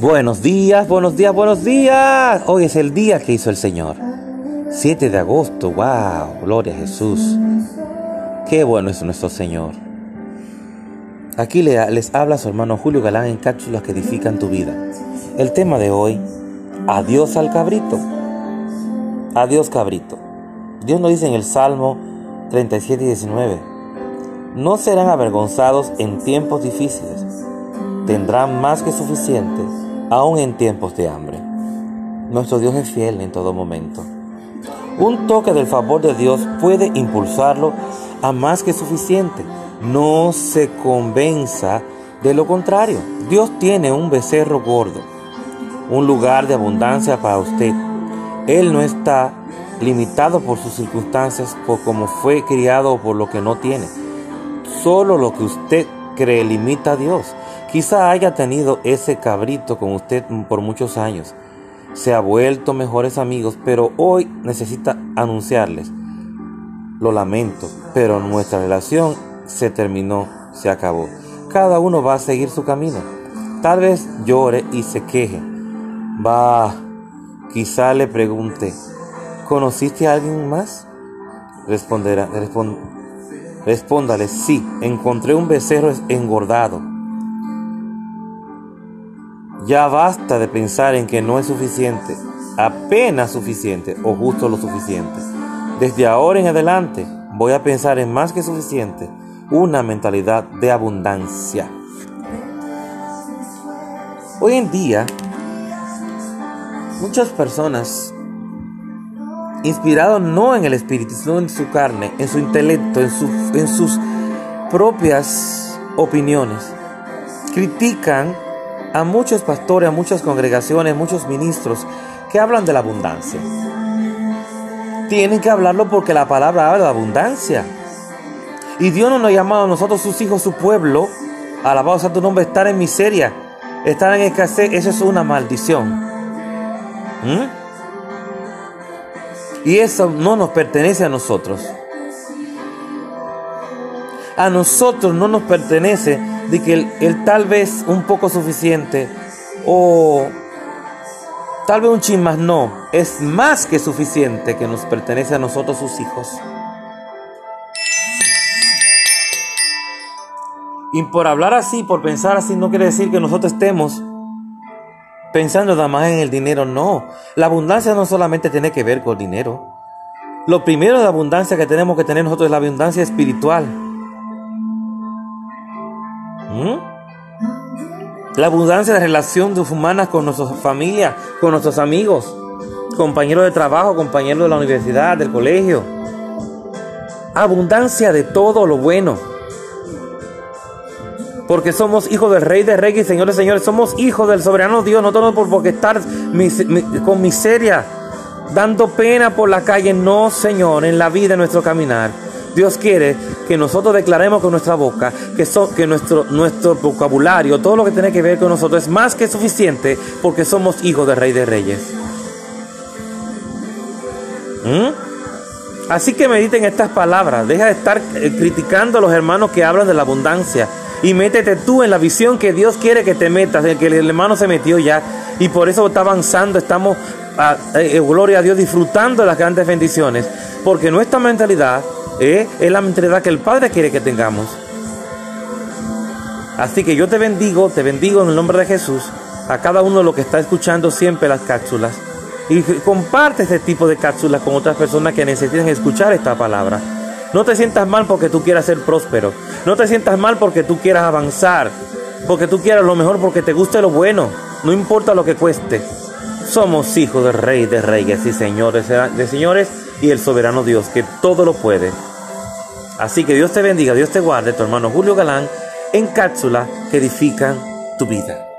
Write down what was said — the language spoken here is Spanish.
Buenos días, buenos días, buenos días. Hoy es el día que hizo el Señor. 7 de agosto, wow, gloria a Jesús. Qué bueno es nuestro Señor. Aquí les habla su hermano Julio Galán en cápsulas que edifican tu vida. El tema de hoy, adiós al cabrito. Adiós cabrito. Dios nos dice en el Salmo 37 y 19, no serán avergonzados en tiempos difíciles, tendrán más que suficiente aún en tiempos de hambre. Nuestro Dios es fiel en todo momento. Un toque del favor de Dios puede impulsarlo a más que suficiente. No se convenza de lo contrario. Dios tiene un becerro gordo, un lugar de abundancia para usted. Él no está limitado por sus circunstancias, por cómo fue criado o por lo que no tiene. Solo lo que usted cree limita a Dios. Quizá haya tenido ese cabrito con usted por muchos años. Se ha vuelto mejores amigos, pero hoy necesita anunciarles. Lo lamento, pero nuestra relación se terminó, se acabó. Cada uno va a seguir su camino. Tal vez llore y se queje. Va, quizá le pregunte, ¿conociste a alguien más? Responderá, respóndale, sí, encontré un becerro engordado ya basta de pensar en que no es suficiente, apenas suficiente o justo lo suficiente. Desde ahora en adelante voy a pensar en más que suficiente, una mentalidad de abundancia. Hoy en día, muchas personas, inspirados no en el espíritu, sino en su carne, en su intelecto, en, en sus propias opiniones, critican a muchos pastores, a muchas congregaciones, muchos ministros que hablan de la abundancia. Tienen que hablarlo porque la palabra habla de abundancia. Y Dios no nos ha llamado a nosotros, sus hijos, su pueblo, alabado sea tu nombre, estar en miseria, estar en escasez, eso es una maldición. ¿Mm? Y eso no nos pertenece a nosotros. A nosotros no nos pertenece de que el, tal vez un poco suficiente o tal vez un chin más no, es más que suficiente que nos pertenece a nosotros sus hijos. Y por hablar así, por pensar así, no quiere decir que nosotros estemos pensando nada más en el dinero, no. La abundancia no solamente tiene que ver con dinero. Lo primero de abundancia que tenemos que tener nosotros es la abundancia espiritual. ¿Mm? La abundancia de relaciones humanas con nuestra familia, con nuestros amigos, compañeros de trabajo, compañeros de la universidad, del colegio. Abundancia de todo lo bueno. Porque somos hijos del Rey de Reyes Señores, Señores. Somos hijos del soberano Dios. No tenemos por qué estar con miseria, dando pena por la calle. No, Señor, en la vida, en nuestro caminar. Dios quiere que nosotros declaremos con nuestra boca que, que nuestro, nuestro vocabulario, todo lo que tiene que ver con nosotros es más que suficiente porque somos hijos del Rey de Reyes. ¿Mm? Así que mediten estas palabras. Deja de estar eh, criticando a los hermanos que hablan de la abundancia. Y métete tú en la visión que Dios quiere que te metas, en que el hermano se metió ya. Y por eso está avanzando, estamos, a, ah, eh, gloria a Dios, disfrutando de las grandes bendiciones. Porque nuestra mentalidad ¿Eh? Es la mentalidad que el Padre quiere que tengamos. Así que yo te bendigo, te bendigo en el nombre de Jesús, a cada uno de los que está escuchando siempre las cápsulas. Y comparte este tipo de cápsulas con otras personas que necesiten escuchar esta palabra. No te sientas mal porque tú quieras ser próspero. No te sientas mal porque tú quieras avanzar. Porque tú quieras lo mejor, porque te guste lo bueno. No importa lo que cueste. Somos hijos del Rey de Reyes y señores de señores y el soberano Dios que todo lo puede. Así que Dios te bendiga, Dios te guarde, tu hermano Julio Galán, en cápsulas que edifican tu vida.